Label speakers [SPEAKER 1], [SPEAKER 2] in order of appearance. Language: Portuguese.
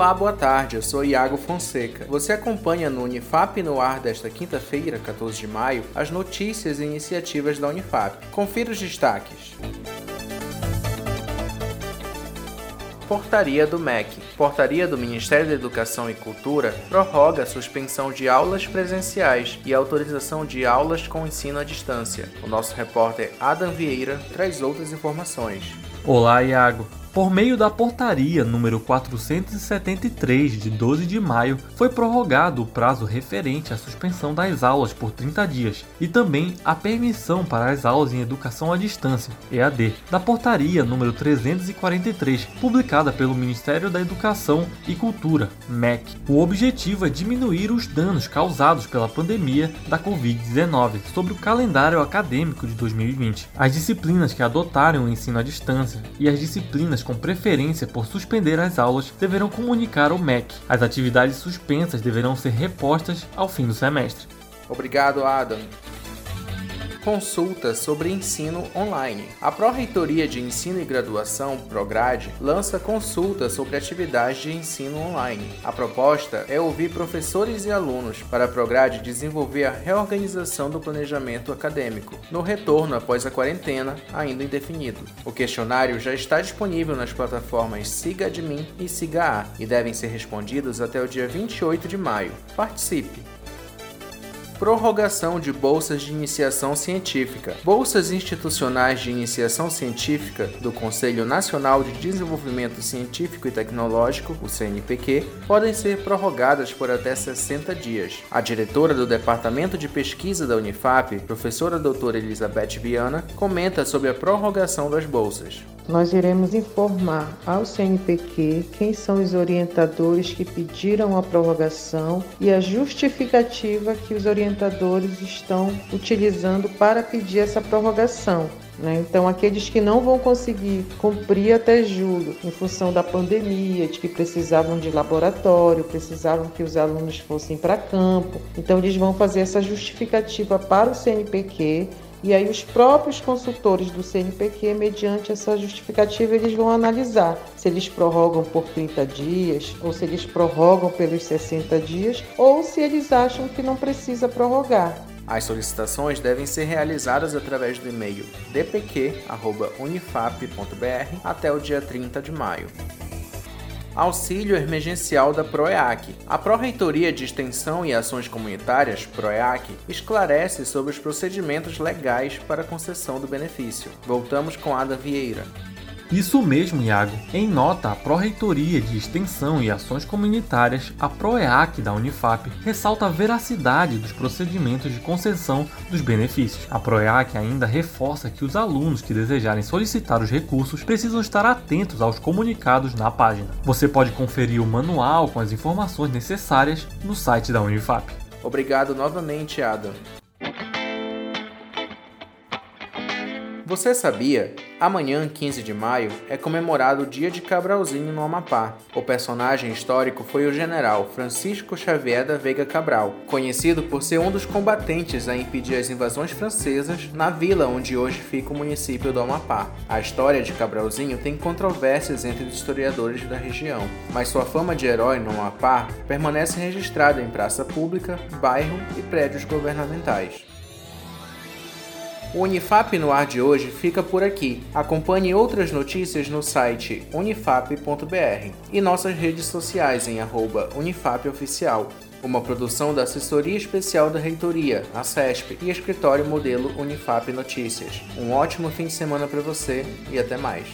[SPEAKER 1] Olá, boa tarde. Eu sou Iago Fonseca. Você acompanha no Unifap no ar desta quinta-feira, 14 de maio, as notícias e iniciativas da Unifap. Confira os destaques. Portaria do MEC. Portaria do Ministério da Educação e Cultura prorroga a suspensão de aulas presenciais e autorização de aulas com ensino à distância. O nosso repórter Adam Vieira traz outras informações.
[SPEAKER 2] Olá, Iago. Por meio da portaria número 473 de 12 de maio, foi prorrogado o prazo referente à suspensão das aulas por 30 dias e também a permissão para as aulas em educação à distância, EAD, da portaria número 343, publicada pelo Ministério da Educação e Cultura, MEC. O objetivo é diminuir os danos causados pela pandemia da Covid-19 sobre o calendário acadêmico de 2020. As disciplinas que adotarem o ensino à distância e as disciplinas com preferência por suspender as aulas deverão comunicar ao MEC. As atividades suspensas deverão ser repostas ao fim do semestre.
[SPEAKER 1] Obrigado, Adam consulta sobre ensino online. A Pró-Reitoria de Ensino e Graduação, Prograde, lança consulta sobre atividades de ensino online. A proposta é ouvir professores e alunos para a Prograde desenvolver a reorganização do planejamento acadêmico, no retorno após a quarentena, ainda indefinido. O questionário já está disponível nas plataformas Siga Admin e Siga A e devem ser respondidos até o dia 28 de maio. Participe! Prorrogação de bolsas de iniciação científica. Bolsas institucionais de iniciação científica do Conselho Nacional de Desenvolvimento Científico e Tecnológico, o CNPq, podem ser prorrogadas por até 60 dias. A diretora do Departamento de Pesquisa da Unifap, professora doutora Elizabeth Viana, comenta sobre a prorrogação das bolsas
[SPEAKER 3] nós iremos informar ao CNPq quem são os orientadores que pediram a prorrogação e a justificativa que os orientadores estão utilizando para pedir essa prorrogação. Né? Então, aqueles que não vão conseguir cumprir até julho, em função da pandemia, de que precisavam de laboratório, precisavam que os alunos fossem para campo, então eles vão fazer essa justificativa para o CNPq e aí os próprios consultores do CNPq, mediante essa justificativa, eles vão analisar se eles prorrogam por 30 dias, ou se eles prorrogam pelos 60 dias, ou se eles acham que não precisa prorrogar.
[SPEAKER 1] As solicitações devem ser realizadas através do e-mail dpq.unifap.br até o dia 30 de maio. Auxílio Emergencial da PROEAC. A Pró-Reitoria de Extensão e Ações Comunitárias, PROEAC, esclarece sobre os procedimentos legais para a concessão do benefício. Voltamos com Ada Vieira.
[SPEAKER 2] Isso mesmo, Iago. Em nota, a Pró-Reitoria de Extensão e Ações Comunitárias, a PROEAC da Unifap, ressalta a veracidade dos procedimentos de concessão dos benefícios. A PROEAC ainda reforça que os alunos que desejarem solicitar os recursos precisam estar atentos aos comunicados na página. Você pode conferir o manual com as informações necessárias no site da Unifap.
[SPEAKER 1] Obrigado novamente, Adam. Você sabia? Amanhã, 15 de maio, é comemorado o Dia de Cabralzinho no Amapá. O personagem histórico foi o general Francisco Xavier da Veiga Cabral, conhecido por ser um dos combatentes a impedir as invasões francesas na vila onde hoje fica o município do Amapá. A história de Cabralzinho tem controvérsias entre os historiadores da região, mas sua fama de herói no Amapá permanece registrada em praça pública, bairro e prédios governamentais. O Unifap no ar de hoje fica por aqui. Acompanhe outras notícias no site unifap.br e nossas redes sociais em @unifapoficial. Uma produção da Assessoria Especial da Reitoria, a CESP, e Escritório Modelo Unifap Notícias. Um ótimo fim de semana para você e até mais.